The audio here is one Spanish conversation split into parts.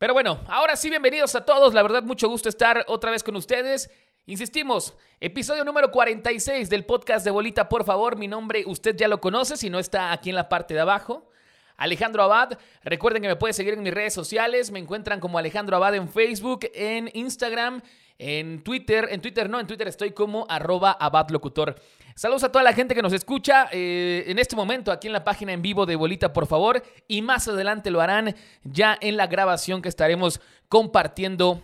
Pero bueno, ahora sí, bienvenidos a todos. La verdad, mucho gusto estar otra vez con ustedes. Insistimos, episodio número 46 del podcast de Bolita, por favor. Mi nombre usted ya lo conoce, si no está aquí en la parte de abajo. Alejandro Abad. Recuerden que me pueden seguir en mis redes sociales. Me encuentran como Alejandro Abad en Facebook, en Instagram, en Twitter. En Twitter no, en Twitter estoy como arroba abadlocutor. Saludos a toda la gente que nos escucha eh, en este momento aquí en la página en vivo de Bolita, por favor. Y más adelante lo harán ya en la grabación que estaremos compartiendo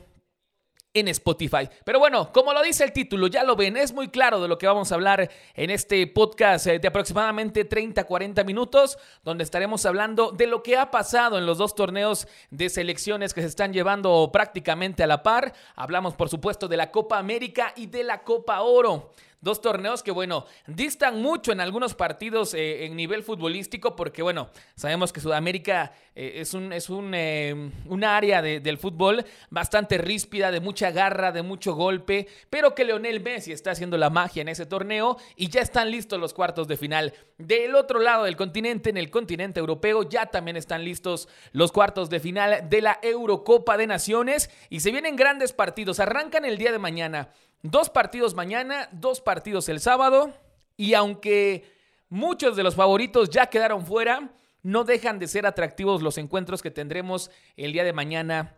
en Spotify. Pero bueno, como lo dice el título, ya lo ven, es muy claro de lo que vamos a hablar en este podcast eh, de aproximadamente 30-40 minutos, donde estaremos hablando de lo que ha pasado en los dos torneos de selecciones que se están llevando prácticamente a la par. Hablamos, por supuesto, de la Copa América y de la Copa Oro. Dos torneos que, bueno, distan mucho en algunos partidos eh, en nivel futbolístico porque, bueno, sabemos que Sudamérica eh, es, un, es un, eh, área del fútbol bastante ríspida, de mucha garra, de mucho golpe, pero que Leonel Messi está haciendo la magia en ese torneo y ya están listos los cuartos de final. Del otro lado del continente, en el continente europeo, ya también están listos los cuartos de final de la Eurocopa de Naciones y se vienen grandes partidos. Arrancan el día de mañana. Dos partidos mañana, dos partidos el sábado. Y aunque muchos de los favoritos ya quedaron fuera, no dejan de ser atractivos los encuentros que tendremos el día de mañana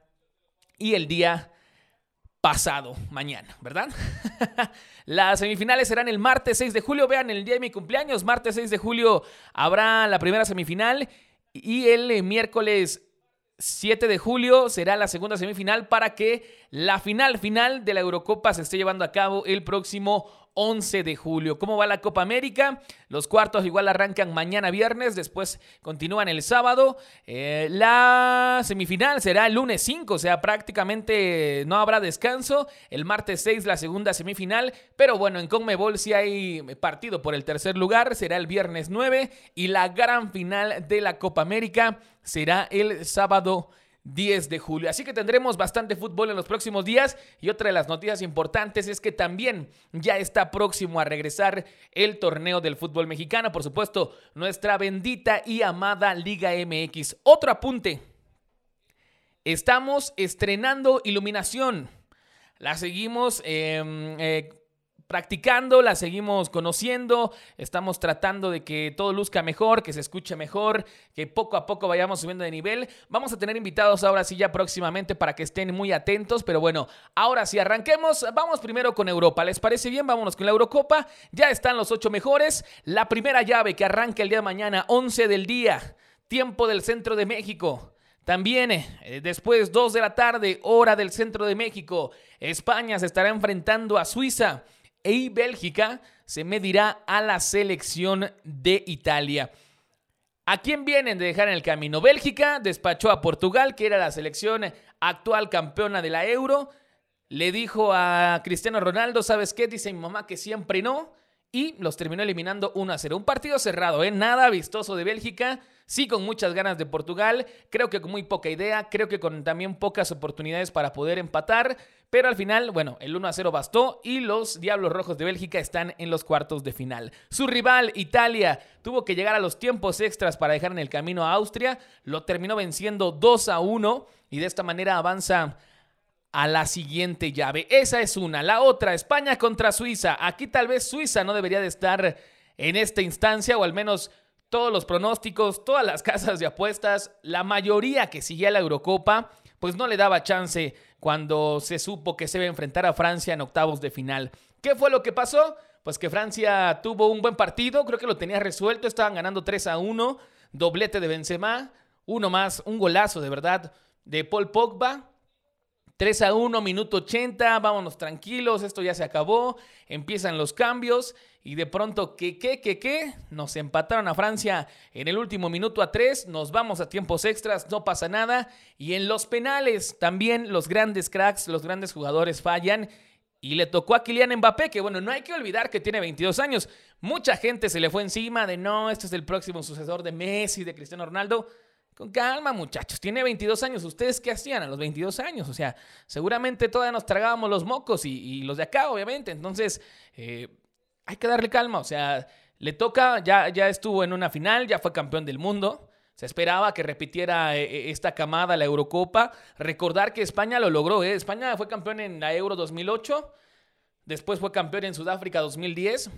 y el día pasado mañana, ¿verdad? Las semifinales serán el martes 6 de julio. Vean el día de mi cumpleaños, martes 6 de julio habrá la primera semifinal y el miércoles 7 de julio será la segunda semifinal para que la final final de la Eurocopa se esté llevando a cabo el próximo 11 de julio. ¿Cómo va la Copa América? Los cuartos igual arrancan mañana viernes, después continúan el sábado. Eh, la semifinal será el lunes 5, o sea, prácticamente no habrá descanso. El martes 6 la segunda semifinal, pero bueno, en Conmebol si hay partido por el tercer lugar, será el viernes 9 y la gran final de la Copa América será el sábado 10 de julio. Así que tendremos bastante fútbol en los próximos días. Y otra de las noticias importantes es que también ya está próximo a regresar el torneo del fútbol mexicano. Por supuesto, nuestra bendita y amada Liga MX. Otro apunte. Estamos estrenando iluminación. La seguimos eh, eh, practicando, la seguimos conociendo, estamos tratando de que todo luzca mejor, que se escuche mejor, que poco a poco vayamos subiendo de nivel. Vamos a tener invitados ahora sí ya próximamente para que estén muy atentos, pero bueno, ahora sí arranquemos, vamos primero con Europa, ¿les parece bien? Vámonos con la Eurocopa, ya están los ocho mejores, la primera llave que arranca el día de mañana, 11 del día, tiempo del centro de México. También eh, después 2 de la tarde, hora del centro de México, España se estará enfrentando a Suiza y Bélgica se medirá a la selección de Italia. ¿A quién vienen de dejar en el camino? Bélgica despachó a Portugal, que era la selección actual campeona de la Euro. Le dijo a Cristiano Ronaldo, ¿sabes qué? Dice mi mamá que siempre no y los terminó eliminando 1 a 0. Un partido cerrado, ¿eh? Nada vistoso de Bélgica, sí con muchas ganas de Portugal, creo que con muy poca idea, creo que con también pocas oportunidades para poder empatar, pero al final, bueno, el 1 a 0 bastó y los Diablos Rojos de Bélgica están en los cuartos de final. Su rival, Italia, tuvo que llegar a los tiempos extras para dejar en el camino a Austria, lo terminó venciendo 2 a 1 y de esta manera avanza a la siguiente llave. Esa es una. La otra, España contra Suiza. Aquí tal vez Suiza no debería de estar en esta instancia, o al menos todos los pronósticos, todas las casas de apuestas, la mayoría que seguía la Eurocopa, pues no le daba chance cuando se supo que se iba a enfrentar a Francia en octavos de final. ¿Qué fue lo que pasó? Pues que Francia tuvo un buen partido, creo que lo tenía resuelto, estaban ganando 3 a 1, doblete de Benzema, uno más, un golazo de verdad de Paul Pogba 3 a 1, minuto 80, vámonos tranquilos, esto ya se acabó, empiezan los cambios y de pronto, ¿qué, qué, qué, qué? Nos empataron a Francia en el último minuto a 3, nos vamos a tiempos extras, no pasa nada. Y en los penales también los grandes cracks, los grandes jugadores fallan. Y le tocó a Kylian Mbappé, que bueno, no hay que olvidar que tiene 22 años. Mucha gente se le fue encima de no, este es el próximo sucesor de Messi, de Cristiano Ronaldo. Con calma, muchachos. Tiene 22 años. ¿Ustedes qué hacían a los 22 años? O sea, seguramente todavía nos tragábamos los mocos y, los de acá, obviamente. Entonces, eh, hay que darle calma. O sea, le toca, ya, ya estuvo en una final, ya fue campeón del mundo. Se esperaba que repitiera eh, eh, esta camada la Eurocopa. Recordar que España lo logró. ¿eh? España fue campeón en la Euro 2008, después fue campeón en Sudáfrica 2010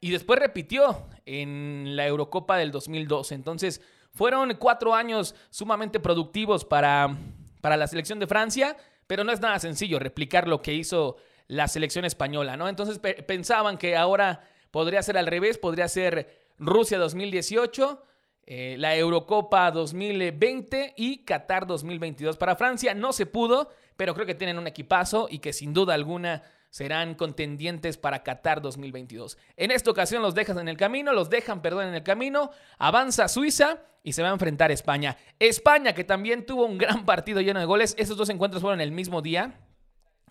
y después repitió en la Eurocopa del 2012. Entonces fueron cuatro años sumamente productivos para, para la selección de Francia, pero no es nada sencillo replicar lo que hizo la selección española, ¿no? Entonces pensaban que ahora podría ser al revés, podría ser Rusia 2018 eh, la Eurocopa 2020 y Qatar 2022. Para Francia no se pudo, pero creo que tienen un equipazo y que sin duda alguna serán contendientes para Qatar 2022. En esta ocasión los dejan en el camino, los dejan, perdón, en el camino, avanza Suiza y se va a enfrentar España. España que también tuvo un gran partido lleno de goles, esos dos encuentros fueron el mismo día,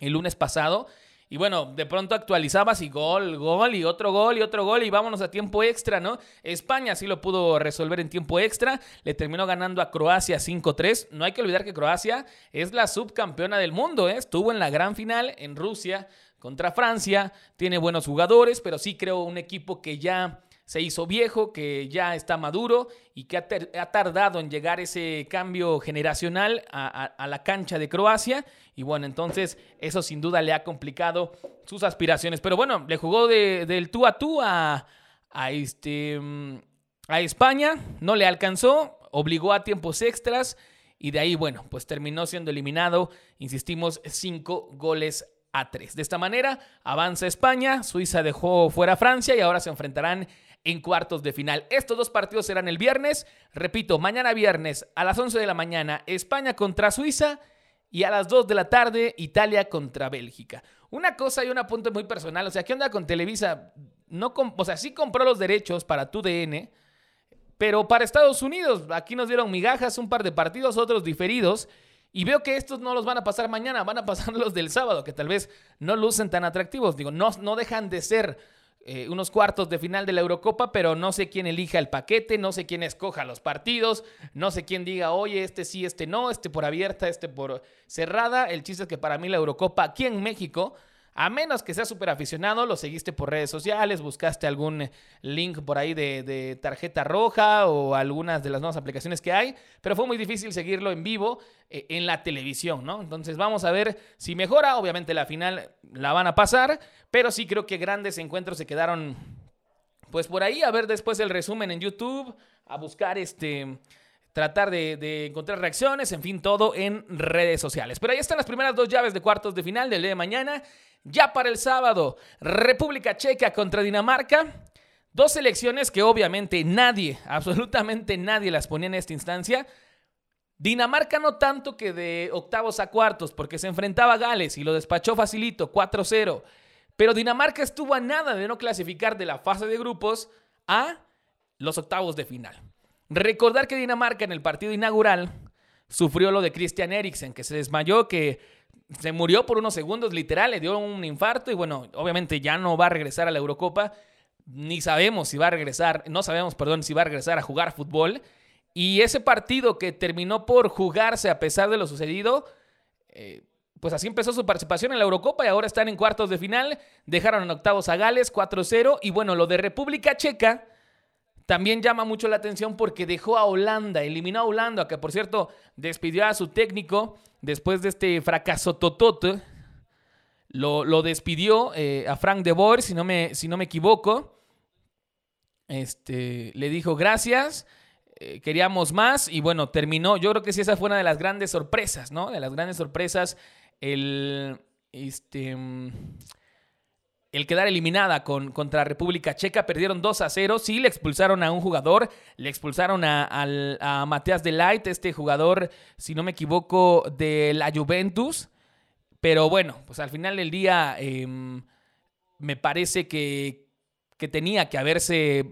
el lunes pasado, y bueno, de pronto actualizabas y gol, gol y otro gol y otro gol y vámonos a tiempo extra, ¿no? España sí lo pudo resolver en tiempo extra, le terminó ganando a Croacia 5-3. No hay que olvidar que Croacia es la subcampeona del mundo, ¿eh? Estuvo en la gran final en Rusia contra Francia, tiene buenos jugadores, pero sí creo un equipo que ya se hizo viejo, que ya está maduro y que ha, tardado en llegar ese cambio generacional a, la cancha de Croacia. Y bueno, entonces eso sin duda le ha complicado sus aspiraciones. Pero bueno, le jugó del tú a tú a, este, mm, a España, no le alcanzó, obligó a tiempos extras. Y de ahí, bueno, pues terminó siendo eliminado, insistimos, cinco goles a. De esta manera avanza España, Suiza dejó fuera a Francia y ahora se enfrentarán en cuartos de final. Estos dos partidos serán el viernes. Repito, mañana viernes a las 11 de la mañana España contra Suiza y a las 2 de la tarde Italia contra Bélgica. Una cosa y un apunte muy personal, o sea, ¿qué onda con Televisa? No o sea, sí compró los derechos para tu DN, pero para Estados Unidos, aquí nos dieron migajas, un par de partidos, otros diferidos. Y veo que estos no los van a pasar mañana, van a pasar los del sábado, que tal vez no lucen tan atractivos. Digo, no, no dejan de ser eh, unos cuartos de final de la Eurocopa, pero no sé quién elija el paquete, no sé quién escoja los partidos, no sé quién diga, oye, este sí, este no, este por abierta, este por cerrada. El chiste es que para mí la Eurocopa aquí en México a menos que seas súper aficionado, lo seguiste por redes sociales, buscaste algún link por ahí de, tarjeta roja o algunas de las nuevas aplicaciones que hay, pero fue muy difícil seguirlo en vivo eh, en la televisión, ¿no? Entonces vamos a ver si mejora. Obviamente la final la van a pasar, pero sí creo que grandes encuentros se quedaron pues por ahí. A ver después el resumen en YouTube, a buscar este tratar de, encontrar reacciones, en fin, todo en redes sociales. Pero ahí están las primeras dos llaves de cuartos de final del día de mañana. Ya para el sábado, República Checa contra Dinamarca. Dos selecciones que obviamente nadie, absolutamente nadie las ponía en esta instancia. Dinamarca no tanto que de octavos a cuartos, porque se enfrentaba a Gales y lo despachó facilito, 4-0. Pero Dinamarca estuvo a nada de no clasificar de la fase de grupos a los octavos de final. Recordar que Dinamarca en el partido inaugural sufrió lo de Christian Eriksen, que se desmayó, que se murió por unos segundos, literal, le dio un infarto y bueno, obviamente ya no va a regresar a la Eurocopa, ni sabemos si va a regresar, no sabemos, perdón, si va a regresar a jugar fútbol. Y ese partido que terminó por jugarse a pesar de lo sucedido, eh, pues así empezó su participación en la Eurocopa y ahora están en cuartos de final, dejaron en octavos a Gales 4-0 y bueno, lo de República Checa también llama mucho la atención porque dejó a Holanda, eliminó a Holanda, que por cierto despidió a su técnico después de este fracaso totote. Lo, despidió eh, a Frank de Boer, si no me, si no me equivoco. Este, le dijo gracias, eh, queríamos más y bueno, terminó. Yo creo que sí, esa fue una de las grandes sorpresas, ¿no? De las grandes sorpresas, el, este, el quedar eliminada con, contra República Checa. Perdieron 2 a 0. Sí, le expulsaron a un jugador. Le expulsaron a, a, Matías Light, este jugador, si no me equivoco, de la Juventus. Pero bueno, pues al final del día em, me parece que, que, tenía que haberse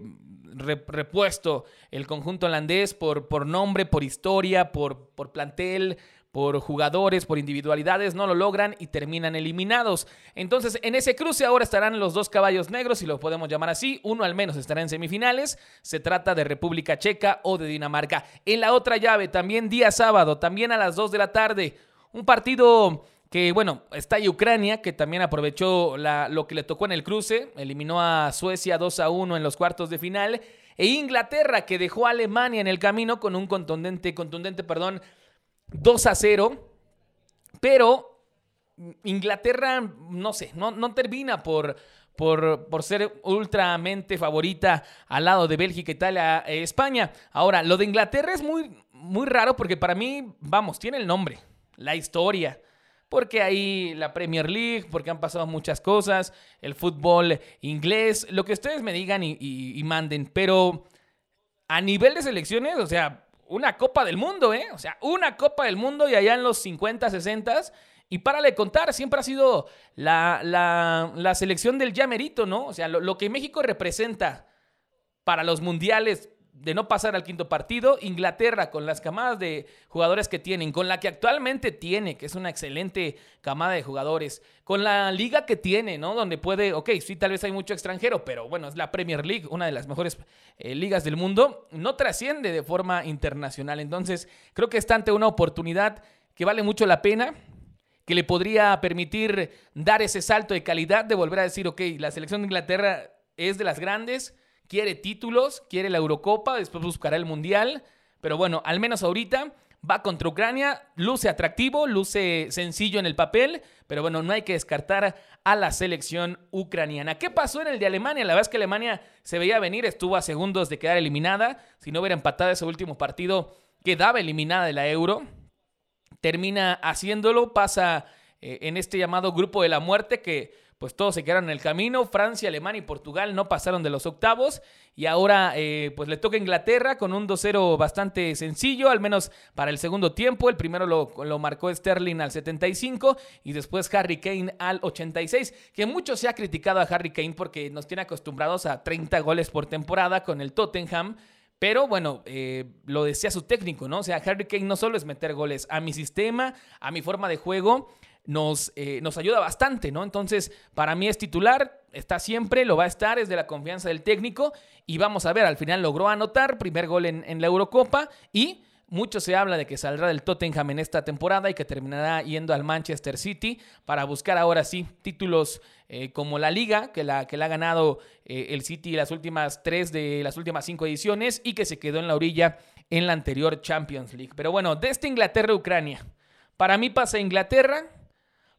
repuesto el conjunto holandés por, por nombre, por historia, por, por plantel, por jugadores, por individualidades, no lo logran y terminan eliminados. Entonces, en ese cruce ahora estarán los dos caballos negros, si lo podemos llamar así. Uno al menos estará en semifinales. Se trata de República Checa o de Dinamarca. En la otra llave, también día sábado, también a las 2 de la tarde, un partido que bueno, está Ucrania, que también aprovechó lo que le tocó en el cruce, eliminó a Suecia 2 a 1 en los cuartos de final. e Inglaterra que dejó a Alemania en el camino con un contundente, contundente, perdón, 2 a 0. Pero Inglaterra, no sé, no, no termina por, por, por, ser ultramente favorita al lado de Bélgica, Italia, eh, España. Ahora, lo de Inglaterra es muy, muy raro porque para mí, vamos, tiene el nombre, la historia. Porque ahí la Premier League, porque han pasado muchas cosas, el fútbol inglés, lo que ustedes me digan y, y manden. Pero a nivel de selecciones, o sea, una Copa del Mundo, ¿eh? O sea, una Copa del Mundo y allá en los 50, 60 y para le contar, siempre ha sido la, la, selección del llamerito, ¿no? O sea, lo, lo, que México representa para los mundiales de no pasar al quinto partido, Inglaterra con las camadas de jugadores que tienen, con la que actualmente tiene, que es una excelente camada de jugadores, con la liga que tiene, ¿no? Donde puede, ok, sí, tal vez hay mucho extranjero, pero bueno, es la Premier League, una de las mejores eh, ligas del mundo, no trasciende de forma internacional. Entonces, creo que está ante una oportunidad que vale mucho la pena que le podría permitir dar ese salto de calidad, de volver a decir, ok, la selección de Inglaterra es de las grandes, quiere títulos, quiere la Eurocopa, después buscará el Mundial, pero bueno, al menos ahorita va contra Ucrania, luce atractivo, luce sencillo en el papel, pero bueno, no hay que descartar a la selección ucraniana. ¿Qué pasó en el de Alemania? La verdad es que Alemania se veía venir, estuvo a segundos de quedar eliminada, si no hubiera empatado ese último partido, quedaba eliminada de la Euro termina haciéndolo, pasa eh, en este llamado grupo de la muerte que pues todos se quedaron en el camino, Francia, Alemania y Portugal no pasaron de los octavos y ahora eh, pues le toca Inglaterra con un 2-0 bastante sencillo, al menos para el segundo tiempo, el primero lo, lo, marcó Sterling al 75 y después Harry Kane al 86, que mucho se ha criticado a Harry Kane porque nos tiene acostumbrados a 30 goles por temporada con el Tottenham, pero bueno, eh, lo decía su técnico, ¿no? O sea, Harry Kane no solo es meter goles, a mi sistema, a mi forma de juego, nos, eh, nos ayuda bastante, ¿no? Entonces, para mí es titular, está siempre, lo va a estar, es de la confianza del técnico. Y vamos a ver, al final logró anotar, primer gol en, en la Eurocopa y mucho se habla de que saldrá del Tottenham en esta temporada y que terminará yendo al Manchester City para buscar ahora sí títulos eh, como la Liga, que la, que la ha ganado eh, el City las últimas tres de las últimas cinco ediciones y que se quedó en la orilla en la anterior Champions League. Pero bueno, de esta Inglaterra-Ucrania, para mí pasa Inglaterra,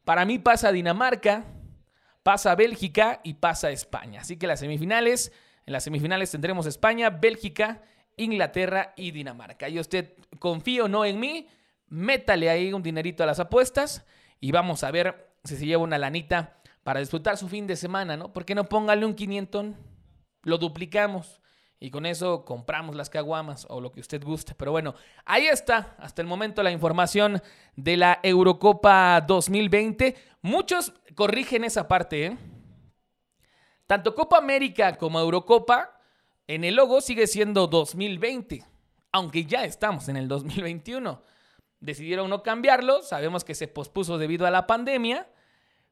para mí pasa Dinamarca, pasa Bélgica y pasa España. Así que las semifinales, en las semifinales tendremos España, Bélgica Inglaterra y Dinamarca. Y usted confío o no en mí, métale ahí un dinerito a las apuestas y vamos a ver si se lleva una lanita para disfrutar su fin de semana, ¿no? ¿Por qué no póngale un 500? Lo duplicamos y con eso compramos las caguamas o lo que usted guste. Pero bueno, ahí está hasta el momento la información de la Eurocopa 2020. Muchos corrigen esa parte, ¿eh? Tanto Copa América como Eurocopa en el logo sigue siendo 2020, aunque ya estamos en el 2021. Decidieron no cambiarlo, sabemos que se pospuso debido a la pandemia,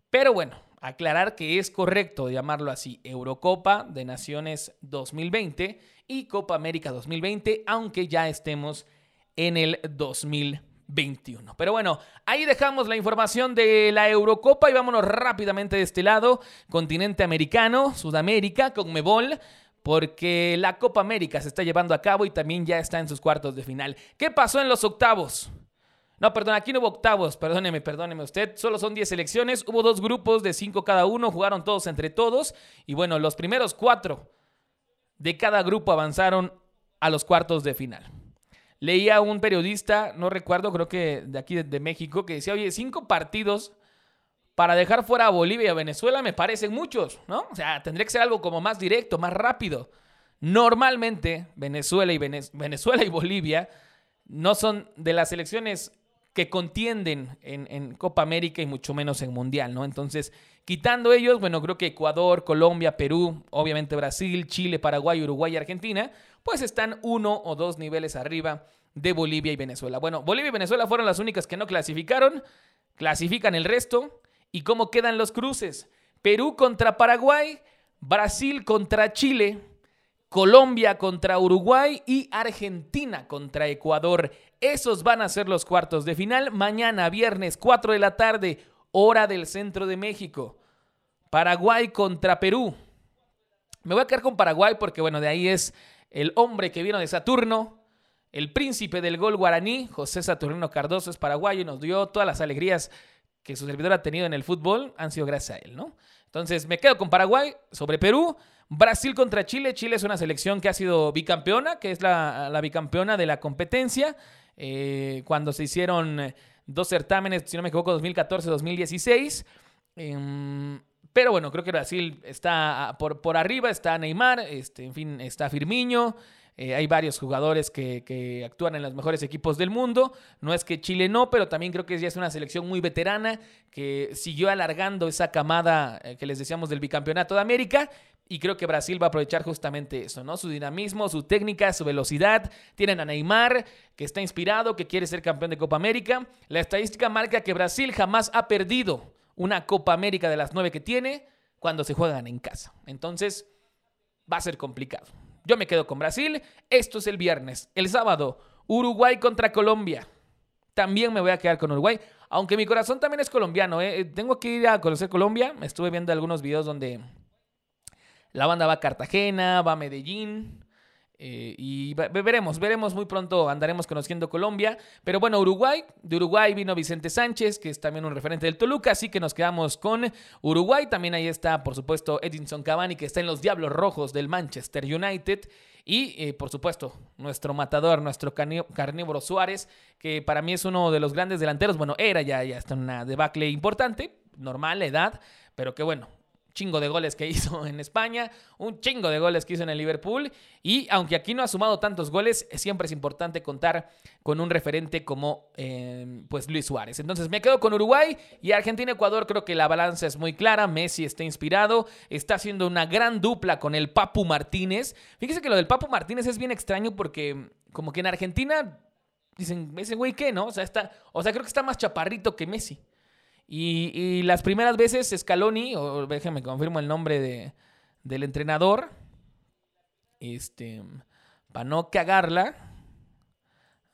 pero bueno, aclarar que es correcto llamarlo así, Eurocopa de Naciones 2020 y Copa América 2020, aunque ya estemos en el 2021. Pero bueno, ahí dejamos la información de la Eurocopa y vámonos rápidamente de este lado, continente americano, Sudamérica, con Mebol porque la Copa América se está llevando a cabo y también ya está en sus cuartos de final. ¿Qué pasó en los octavos? No, perdón, aquí no hubo octavos, perdóneme, perdóneme usted. Solo son 10 selecciones, hubo dos grupos de 5 cada uno, jugaron todos entre todos. Y bueno, los primeros cuatro de cada grupo avanzaron a los cuartos de final. Leía un periodista, no recuerdo, creo que de aquí de, México, que decía, oye, cinco partidos para dejar fuera a Bolivia y a Venezuela me parecen muchos, ¿no? O sea, tendría que ser algo como más directo, más rápido. Normalmente Venezuela y, Venezuela y Bolivia no son de las selecciones que contienden en, Copa América y mucho menos en Mundial, ¿no? Entonces, quitando ellos, bueno, creo que Ecuador, Colombia, Perú, obviamente Brasil, Chile, Paraguay, Uruguay y Argentina, pues están uno o dos niveles arriba de Bolivia y Venezuela. Bueno, Bolivia y Venezuela fueron las únicas que no clasificaron, clasifican el resto, ¿Y cómo quedan los cruces? Perú contra Paraguay, Brasil contra Chile, Colombia contra Uruguay y Argentina contra Ecuador. Esos van a ser los cuartos de final mañana, viernes 4 de la tarde, hora del centro de México. Paraguay contra Perú. Me voy a quedar con Paraguay porque, bueno, de ahí es el hombre que vino de Saturno, el príncipe del gol guaraní, José Saturnino Cardoso es paraguayo y nos dio todas las alegrías que su servidor ha tenido en el fútbol, han sido gracias a él, ¿no? Entonces me quedo con Paraguay sobre Perú. Brasil contra Chile. Chile es una selección que ha sido bicampeona, que es la, bicampeona de la competencia. Eh, cuando se hicieron dos certámenes, si no me equivoco, 2014-2016. Em, pero bueno, creo que Brasil está por, por arriba, está Neymar, este, en fin, está Firmiño. Eh, hay varios jugadores que, actúan en los mejores equipos del mundo. No es que Chile no, pero también creo que ya es una selección muy veterana que siguió alargando esa camada eh, que les decíamos del bicampeonato de América. Y creo que Brasil va a aprovechar justamente eso, ¿no? Su dinamismo, su técnica, su velocidad. Tienen a Neymar, que está inspirado, que quiere ser campeón de Copa América. La estadística marca que Brasil jamás ha perdido una Copa América de las nueve que tiene cuando se juegan en casa. Entonces, va a ser complicado. Yo me quedo con Brasil. Esto es el viernes. El sábado, Uruguay contra Colombia. También me voy a quedar con Uruguay. Aunque mi corazón también es colombiano. ¿eh? Tengo que ir a conocer Colombia. Estuve viendo algunos videos donde la banda va a Cartagena, va a Medellín. Eh, y veremos, veremos muy pronto, andaremos conociendo Colombia. Pero bueno, Uruguay, de Uruguay vino Vicente Sánchez, que es también un referente del Toluca, así que nos quedamos con Uruguay. También ahí está, por supuesto, Edinson Cavani, que está en los Diablos Rojos del Manchester United. Y, eh, por supuesto, nuestro matador, nuestro carnívoro Suárez, que para mí es uno de los grandes delanteros. Bueno, era ya, ya está en una debacle importante, normal, edad, pero que bueno, chingo de goles que hizo en España, un chingo de goles que hizo en el Liverpool. Y aunque aquí no ha sumado tantos goles, siempre es importante contar con un referente como em, pues Luis Suárez. Entonces me quedo con Uruguay y Argentina-Ecuador. Creo que la balanza es muy clara. Messi está inspirado, está haciendo una gran dupla con el Papu Martínez. Fíjese que lo del Papu Martínez es bien extraño porque como que en Argentina dicen, ese güey qué, ¿no? O sea, está, o sea, creo que está más chaparrito que Messi. Y, las primeras veces Scaloni, o déjenme confirmo el nombre de, del entrenador, este, para no cagarla.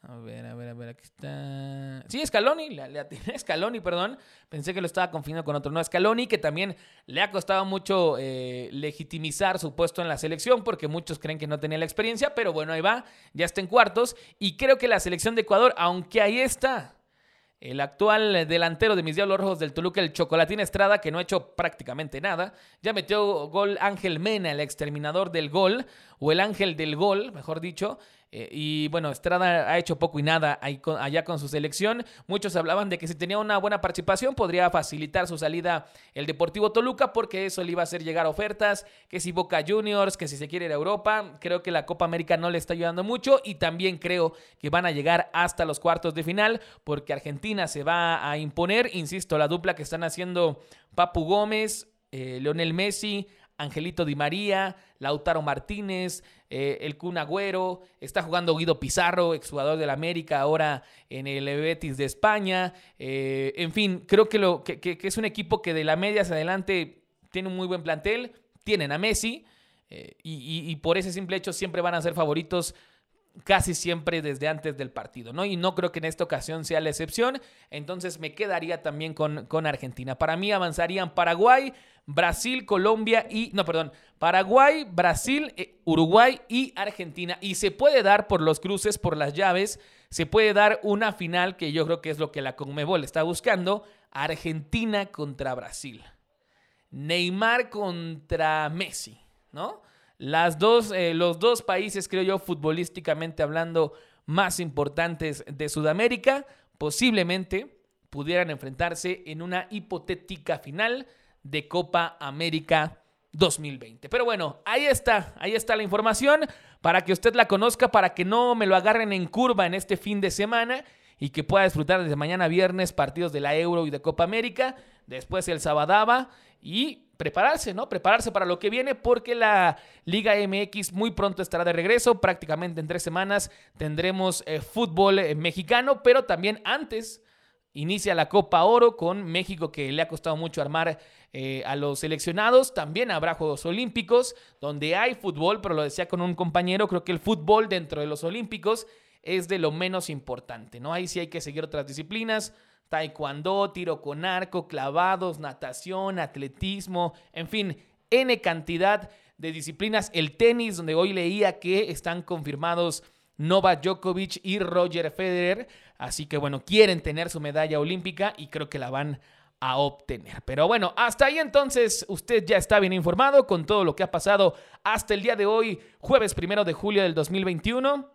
A ver, a ver, a ver, aquí está. Sí, Scaloni, le, Scaloni, perdón. Pensé que lo estaba confundiendo con otro. No, Scaloni, que también le ha costado mucho eh, legitimizar su puesto en la selección, porque muchos creen que no tenía la experiencia, pero bueno, ahí va, ya está en cuartos. Y creo que la selección de Ecuador, aunque ahí está, el actual delantero de mis Diablos Rojos del Toluca, el Chocolatín Estrada, que no ha hecho prácticamente nada. Ya metió gol Ángel Mena, el exterminador del gol, o el ángel del gol, mejor dicho. Eh, y bueno, Estrada ha hecho poco y nada allá con su selección. Muchos hablaban de que si tenía una buena participación podría facilitar su salida el Deportivo Toluca porque eso le iba a hacer llegar ofertas, que si Boca Juniors, que si se quiere ir a Europa. Creo que la Copa América no le está ayudando mucho y también creo que van a llegar hasta los cuartos de final porque Argentina se va a imponer. Insisto, la dupla que están haciendo Papu Gómez, eh, Leonel Messi, Angelito Di María, Lautaro Martínez, eh, el Kun Agüero, está jugando Guido Pizarro, exjugador del América, ahora en el Betis de España. Eh, en fin, creo que, es un equipo que de la media hacia adelante tiene un muy buen plantel. Tienen a Messi eh, y por ese simple hecho siempre van a ser favoritos casi siempre desde antes del partido, ¿no? Y no creo que en esta ocasión sea la excepción, entonces me quedaría también con, con Argentina. Para mí avanzarían Paraguay, Brasil, Colombia y, no, perdón, Paraguay, Brasil, eh, Uruguay y Argentina. Y se puede dar por los cruces, por las llaves, se puede dar una final que yo creo que es lo que la Conmebol está buscando, Argentina contra Brasil. Neymar contra Messi, ¿no? Las dos, eh, los dos países, creo yo, futbolísticamente hablando, más importantes de Sudamérica, posiblemente pudieran enfrentarse en una hipotética final de Copa América 2020. Pero bueno, ahí está, ahí está la información para que usted la conozca, para que no me lo agarren en curva en este fin de semana y que pueda disfrutar desde mañana viernes partidos de la Euro y de Copa América, después el Sabadaba y prepararse, ¿no? Prepararse para lo que viene porque la Liga MX muy pronto estará de regreso, prácticamente en tres semanas tendremos eh, fútbol eh, mexicano, pero también antes inicia la Copa Oro con México que le ha costado mucho armar eh, a los seleccionados. También habrá Juegos Olímpicos donde hay fútbol, pero lo decía con un compañero, creo que el fútbol dentro de los Olímpicos es de lo menos importante, ¿no? Ahí sí hay que seguir otras disciplinas taekwondo, tiro con arco, clavados, natación, atletismo, en fin, N cantidad de disciplinas, el tenis, donde hoy leía que están confirmados Novak Djokovic y Roger Federer. Así que bueno, quieren tener su medalla olímpica y creo que la van a obtener. Pero bueno, hasta ahí entonces usted ya está bien informado con todo lo que ha pasado hasta el día de hoy, jueves primero de julio del 2021,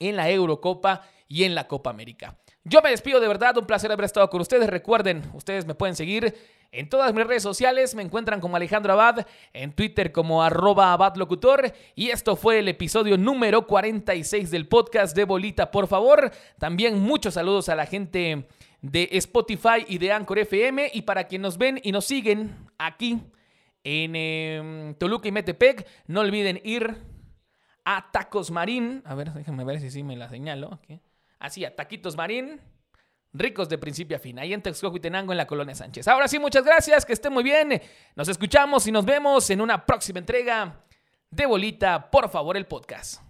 en la Eurocopa y en la Copa América. Yo me despido de verdad, un placer haber estado con ustedes. Recuerden, ustedes me pueden seguir en todas mis redes sociales, me encuentran como Alejandro Abad, en Twitter como arroba abadlocutor. Y esto fue el episodio número 46 del podcast de Bolita, por favor. También muchos saludos a la gente de Spotify y de Anchor FM. Y para quienes nos ven y nos siguen aquí en em, Toluca y Metepec, no olviden ir a Tacos Marín. A ver, déjenme ver si sí me la señalo. Así, a Taquitos Marín. Ricos de principio a fin, ahí en Texcoco en la colonia Sánchez. Ahora sí, muchas gracias, que estén muy bien. Nos escuchamos y nos vemos en una próxima entrega de Bolita, por favor, el podcast.